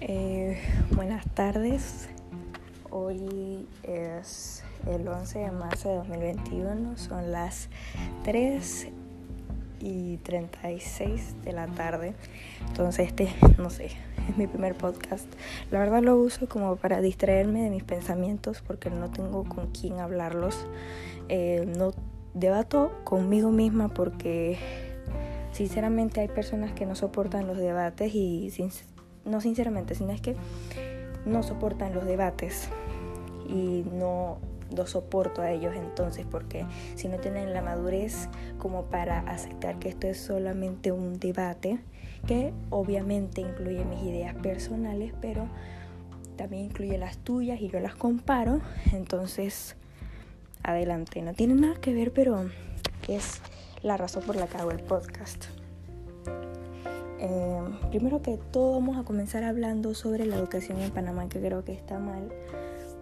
Eh, buenas tardes. Hoy es el 11 de marzo de 2021. Son las 3 y 36 de la tarde. Entonces este, no sé, es mi primer podcast. La verdad lo uso como para distraerme de mis pensamientos porque no tengo con quién hablarlos. Eh, no debato conmigo misma porque sinceramente hay personas que no soportan los debates y no sinceramente, sino es que no soportan los debates y no los soporto a ellos entonces porque si no tienen la madurez como para aceptar que esto es solamente un debate que obviamente incluye mis ideas personales pero también incluye las tuyas y yo las comparo entonces adelante. No tiene nada que ver pero es la razón por la que hago el podcast eh, primero que todo vamos a comenzar hablando sobre la educación en Panamá, que creo que está mal.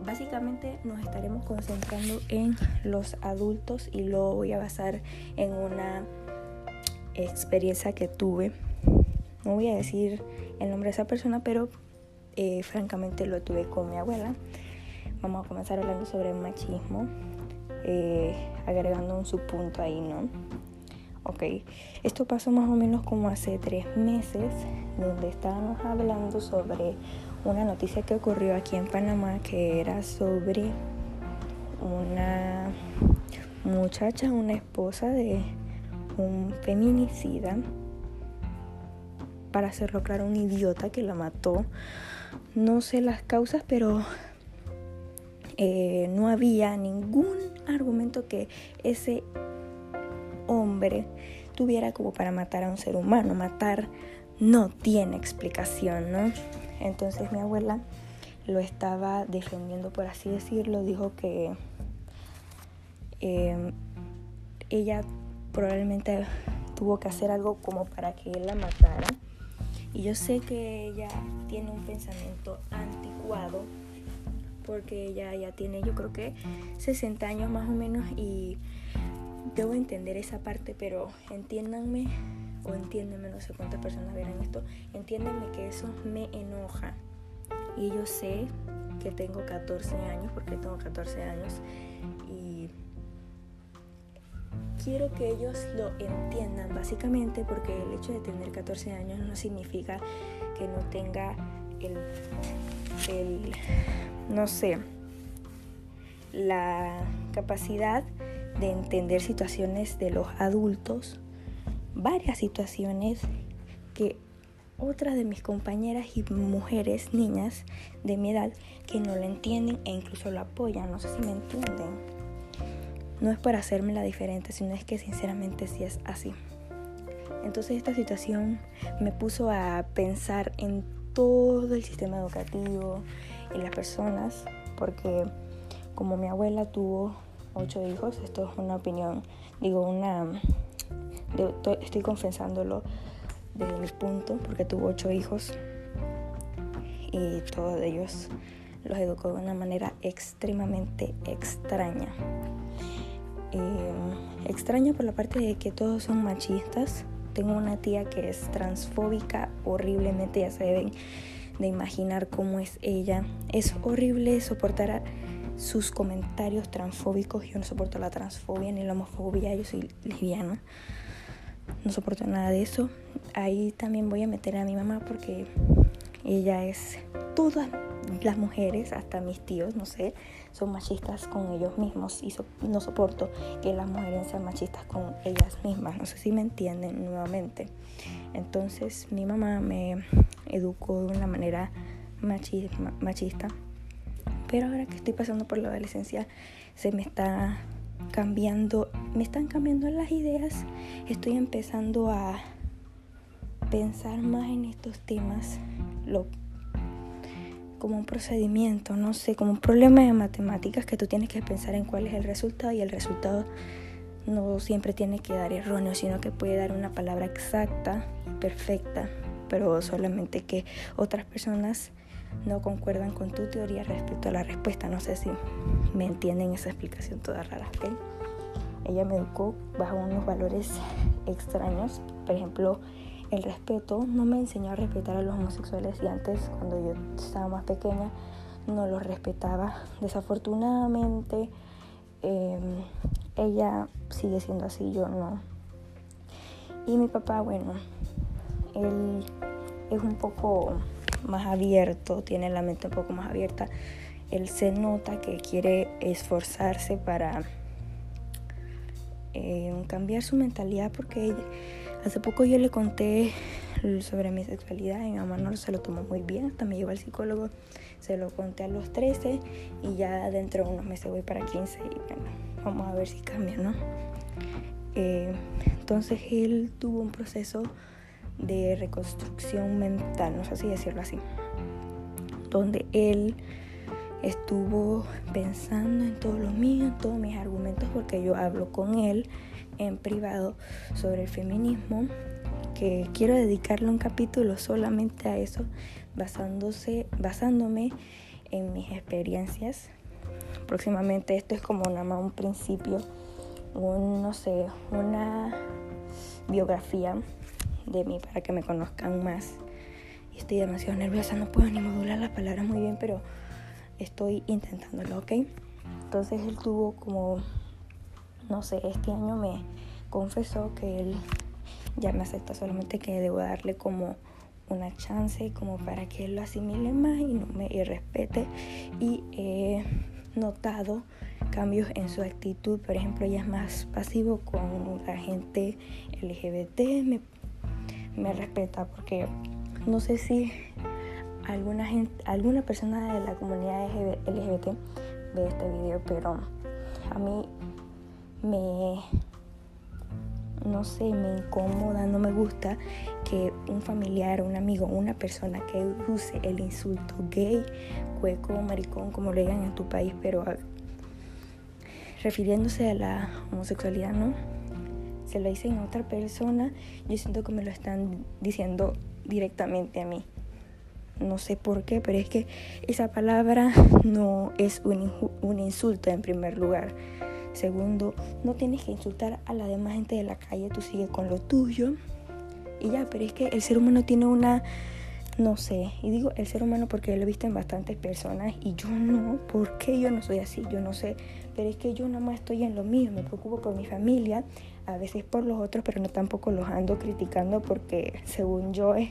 Básicamente nos estaremos concentrando en los adultos y lo voy a basar en una experiencia que tuve. No voy a decir el nombre de esa persona, pero eh, francamente lo tuve con mi abuela. Vamos a comenzar hablando sobre el machismo, eh, agregando un subpunto ahí, ¿no? Ok, esto pasó más o menos como hace tres meses, donde estábamos hablando sobre una noticia que ocurrió aquí en Panamá, que era sobre una muchacha, una esposa de un feminicida, para hacerlo claro, un idiota que la mató. No sé las causas, pero eh, no había ningún argumento que ese tuviera como para matar a un ser humano. Matar no tiene explicación, ¿no? Entonces mi abuela lo estaba defendiendo, por así decirlo, dijo que em, ella probablemente tuvo que hacer algo como para que él la matara. Y yo sé que ella tiene un pensamiento anticuado, porque ella ya tiene yo creo que 60 años más o menos y debo entender esa parte, pero entiéndanme o entiéndanme, no sé cuántas personas verán esto, entiéndanme que eso me enoja. Y yo sé que tengo 14 años, porque tengo 14 años, y quiero que ellos lo entiendan básicamente porque el hecho de tener 14 años no significa que no tenga el, el no sé, la capacidad de entender situaciones de los adultos, varias situaciones que otras de mis compañeras y mujeres, niñas de mi edad, que no lo entienden e incluso lo apoyan, no sé si me entienden. No es para hacerme la diferente, sino es que sinceramente sí es así. Entonces esta situación me puso a pensar en todo el sistema educativo, en las personas, porque como mi abuela tuvo ocho hijos. Esto es una opinión, digo, una... estoy confesándolo desde mi punto, porque tuvo ocho hijos y todos ellos los educó de una manera extremadamente extraña. Eh, extraña por la parte de que todos son machistas. Tengo una tía que es transfóbica horriblemente, ya se deben de imaginar cómo es ella. Es horrible soportar a sus comentarios transfóbicos. Yo no soporto la transfobia ni la homofobia, yo soy lesbiana. No soporto nada de eso. Ahí también voy a meter a mi mamá porque ella es todas las mujeres, hasta mis tíos, no sé, son machistas con ellos mismos y no soporto que las mujeres sean machistas con ellas mismas. No sé si me entienden nuevamente. Entonces mi mamá me educó de una manera machista pero ahora que estoy pasando por la adolescencia, se me está cambiando, me están cambiando las ideas. Estoy empezando a pensar más en estos temas lo, como un procedimiento, no sé, como un problema de matemáticas que tú tienes que pensar en cuál es el resultado y el resultado no siempre tiene que dar erróneo, sino que puede dar una palabra exacta y perfecta, pero solamente que otras personas no concuerdan con tu teoría respecto a la respuesta. No sé si me entienden esa explicación toda rara. Ella me educó bajo unos valores extraños. Por ejemplo, el respeto, no me enseñó a respetar a los homosexuales y antes, cuando yo estaba más pequeña, no los respetaba. Desafortunadamente, em, ella sigue siendo así, yo no. Y mi papá, bueno, él es un poco más abierto, tiene la mente un poco más abierta. Él se nota que quiere esforzarse para eh, cambiar su mentalidad porque hace poco yo le conté sobre mi sexualidad y mi mamá no se lo tomó muy bien, hasta me llevó al psicólogo, se lo conté a los 13 y ya dentro de unos meses voy para 15 y bueno, vamos a ver si cambia, ¿no? Eh, entonces él tuvo un proceso de reconstrucción mental, no sé si decirlo así, donde él estuvo pensando en todo lo mío, en todos mis argumentos, porque yo hablo con él en privado sobre el feminismo, que quiero dedicarle un capítulo solamente a eso, basándose, basándome en mis experiencias. Próximamente esto es como nada más un principio, un, no sé, una biografía de mí para que me conozcan más. Y estoy demasiado nerviosa, no puedo ni modular las palabras muy bien, pero estoy intentándolo, ¿ok? Entonces él tuvo como, no sé, este año me confesó que él ya me acepta, solamente que debo darle como una chance como para que él lo asimile más y no me respete y he notado cambios en su actitud por ejemplo ella es más pasivo con la gente LGBT me respeta porque no sé si alguna gente, alguna persona de la comunidad LGBT ve este video, pero a mí me no sé, me incomoda, no me gusta que un familiar, un amigo, una persona que use el insulto gay, cueco, maricón, como lo digan en tu país, pero refiriéndose a la homosexualidad, ¿no? Se lo dicen a otra persona, yo siento que me lo están diciendo directamente a mí. No sé por qué, pero es que esa palabra no es un, un insulto en primer lugar. Segundo, no tienes que insultar a la demás gente de la calle, tú sigues con lo tuyo. Y ya, pero es que el ser humano tiene una, no sé, y digo el ser humano porque lo he visto en bastantes personas y yo no, ¿por qué yo no soy así? Yo no sé, pero es que yo nada más estoy en lo mío, me preocupo por mi familia, a veces por los otros, pero no tampoco los ando criticando porque según yo es,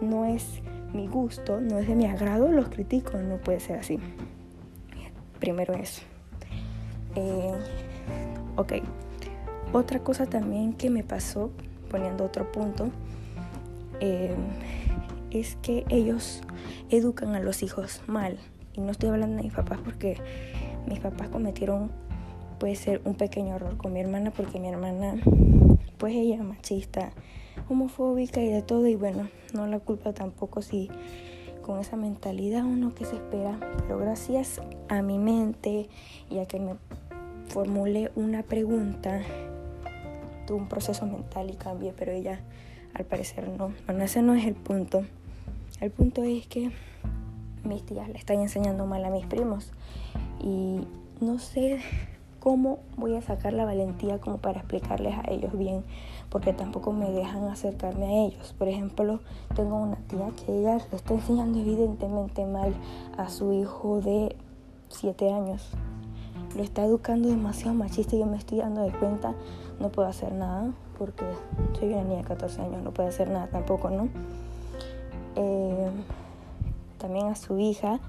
no es mi gusto, no es de mi agrado, los critico, no puede ser así. Primero eso. Eh, ok, otra cosa también que me pasó, poniendo otro punto, eh, es que ellos educan a los hijos mal. Y no estoy hablando de mis papás porque mis papás cometieron puede ser un pequeño error con mi hermana porque mi hermana, pues ella es machista, homofóbica y de todo y bueno, no la culpa tampoco si con esa mentalidad uno que se espera, pero gracias a mi mente y a que me formulé una pregunta, tuve un proceso mental y cambié, pero ella al parecer no. Bueno, ese no es el punto. El punto es que mis tías le están enseñando mal a mis primos y no sé ¿cómo voy a sacar la valentía como para explicarles a ellos bien? Porque tampoco me dejan acercarme a ellos. Por ejemplo, tengo una tía que ella le está enseñando evidentemente mal a su hijo de 7 años. Lo está educando demasiado machista y yo me estoy dando de cuenta, no puedo hacer nada porque soy una niña de 14 años, no puedo hacer nada tampoco, ¿no? Eh, también a su hija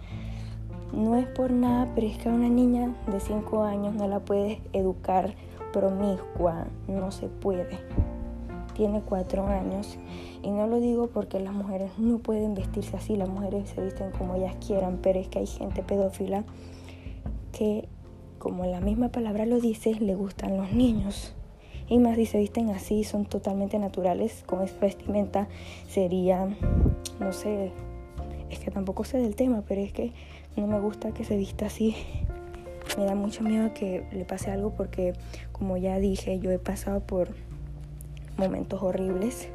no es por nada, pero es que a una niña de 5 años no la puedes educar promiscua, no se puede. Tiene 4 años y no lo digo porque las mujeres no pueden vestirse así, las mujeres se visten como ellas quieran, pero es que hay gente pedófila que, como la misma palabra lo dice, le gustan los niños. Y más si se visten así, son totalmente naturales, con esa vestimenta sería, no sé, es que tampoco sé del tema, pero es que no me gusta que se vista así. Me da mucho miedo que le pase algo porque, como ya dije, yo he pasado por momentos horribles,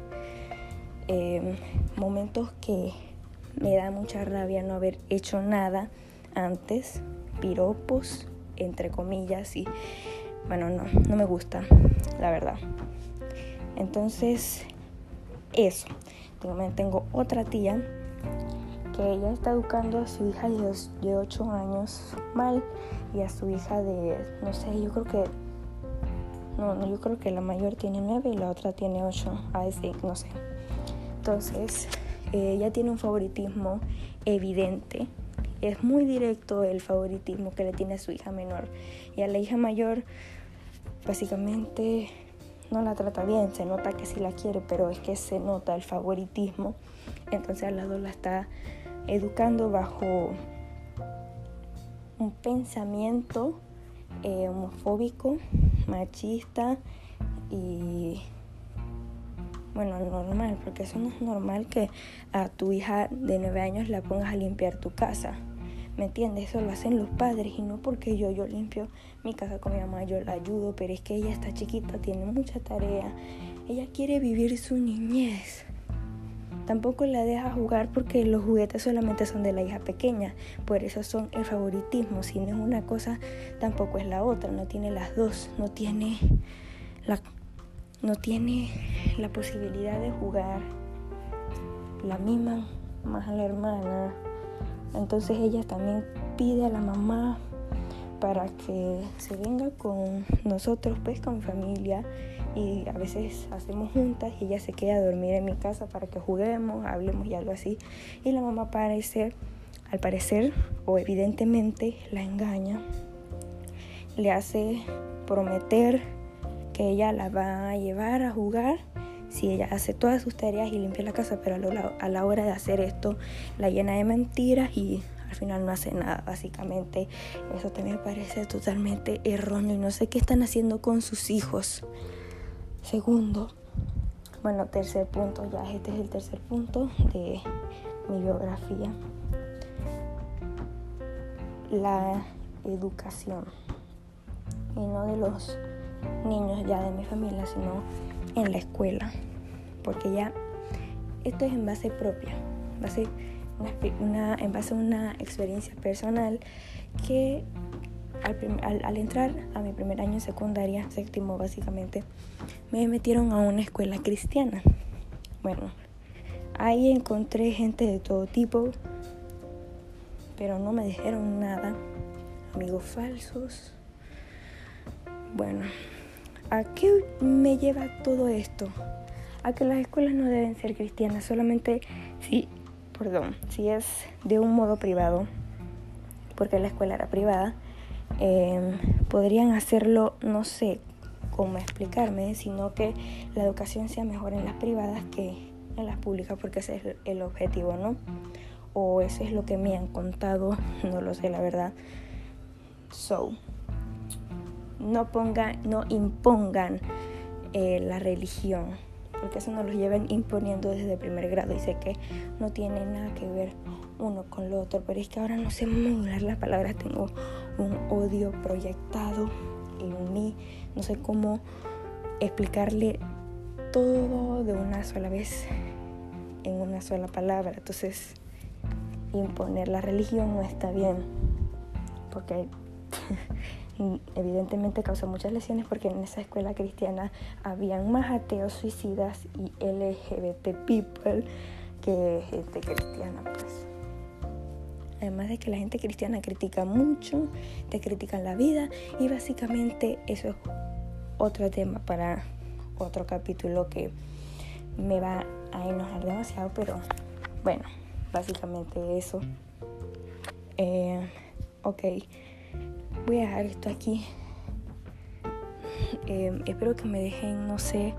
em, momentos que me da mucha rabia no haber hecho nada antes, piropos, entre comillas, y bueno, no, no me gusta, la verdad. Entonces, eso. También tengo otra tía que ella está educando a su hija de 8 años mal y a su hija de, no sé, yo creo que, no, no yo creo que la mayor tiene 9 y la otra tiene 8, a decir, no sé. Entonces, ella tiene un favoritismo evidente. Es muy directo el favoritismo que le tiene a su hija menor. Y a la hija mayor, básicamente, no la trata bien. Se nota que sí la quiere, pero es que se nota el favoritismo. Entonces, al lado la está educando bajo un pensamiento eh, homofóbico, machista y bueno, normal, porque eso no es normal que a tu hija de nueve años la pongas a limpiar tu casa. ¿Me entiendes? Eso lo hacen los padres y no porque yo, yo limpio mi casa con mi mamá, yo la ayudo, pero es que ella está chiquita, tiene mucha tarea, ella quiere vivir su niñez. Tampoco la deja jugar porque los juguetes solamente son de la hija pequeña, por eso son el favoritismo. Si no es una cosa, tampoco es la otra, no tiene las dos, no tiene la, no tiene la posibilidad de jugar. La misma más a la hermana. Entonces ella también pide a la mamá para que se venga con nosotros, pues con familia y a veces hacemos juntas y ella se queda a dormir en mi casa para que juguemos, hablemos y algo así. Y la mamá parece, al parecer o evidentemente la engaña, le hace prometer que ella la va a llevar a jugar si ella hace todas sus tareas y limpia la casa, pero a la hora de hacer esto la llena de mentiras y al final no hace nada, básicamente. Eso también parece totalmente erróneo y no sé qué están haciendo con sus hijos. Segundo, bueno, tercer punto, ya este es el tercer punto de mi biografía. La educación. Y no de los niños ya de mi familia, sino en la escuela. Porque ya esto es en base propia, base en base a una experiencia personal que al, entrar a mi primer año de secundaria, séptimo básicamente, me metieron a una escuela cristiana. Bueno, ahí encontré gente de todo tipo, pero no me dijeron nada. Amigos falsos. Bueno, ¿a qué me lleva todo esto? A que las escuelas no deben ser cristianas, solamente si, perdón, si es de un modo privado, porque la escuela era privada, Em, podrían hacerlo, no sé cómo explicarme, sino que la educación sea mejor en las privadas que en las públicas, porque ese es el objetivo, ¿no? O eso es lo que me han contado, no lo sé, la verdad. So, no pongan, no impongan eh, la religión, porque eso nos lo llevan imponiendo desde primer grado y sé que no tiene nada que ver uno con lo otro, pero es que ahora no sé modular las palabras, tengo un odio proyectado en mí, no sé cómo explicarle todo de una sola vez en una sola palabra, entonces imponer la religión no está bien, porque evidentemente causa muchas lesiones porque en esa escuela cristiana habían más ateos suicidas y LGBT people que gente cristiana pues. Además de que la gente cristiana critica mucho, te critican la vida y básicamente eso es otro tema para otro capítulo que me va a enojar demasiado, pero bueno, básicamente eso. Eh, ok, voy a dejar esto aquí. Eh, espero que me dejen, no sé,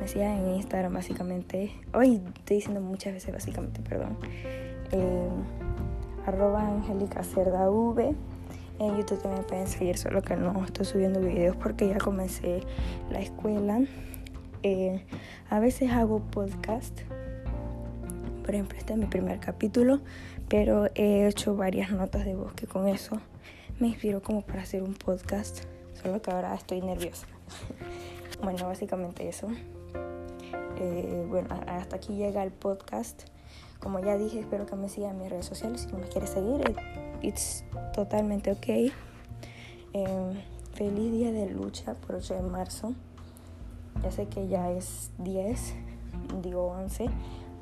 me sigan en Instagram básicamente. Hoy estoy diciendo muchas veces básicamente, perdón. Eh, arroba Angélica Cerda V. En YouTube también pueden seguir, solo que no estoy subiendo videos porque ya comencé la escuela. Eh, a veces hago podcast. Por ejemplo, este es mi primer capítulo, pero he hecho varias notas de voz que con eso me inspiro como para hacer un podcast. Solo que ahora estoy nerviosa. bueno, básicamente eso. Eh, bueno, hasta aquí llega el podcast. Como ya dije, espero que me sigan en mis redes sociales. Si no me quieres seguir, it's totalmente ok. Em, feliz día de lucha por 8 de marzo. Ya sé que ya es 10, digo 11,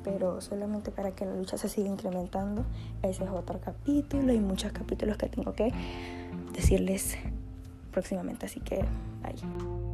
pero solamente para que la lucha se siga incrementando. Ese es otro capítulo y muchos capítulos que tengo que decirles próximamente, así que bye.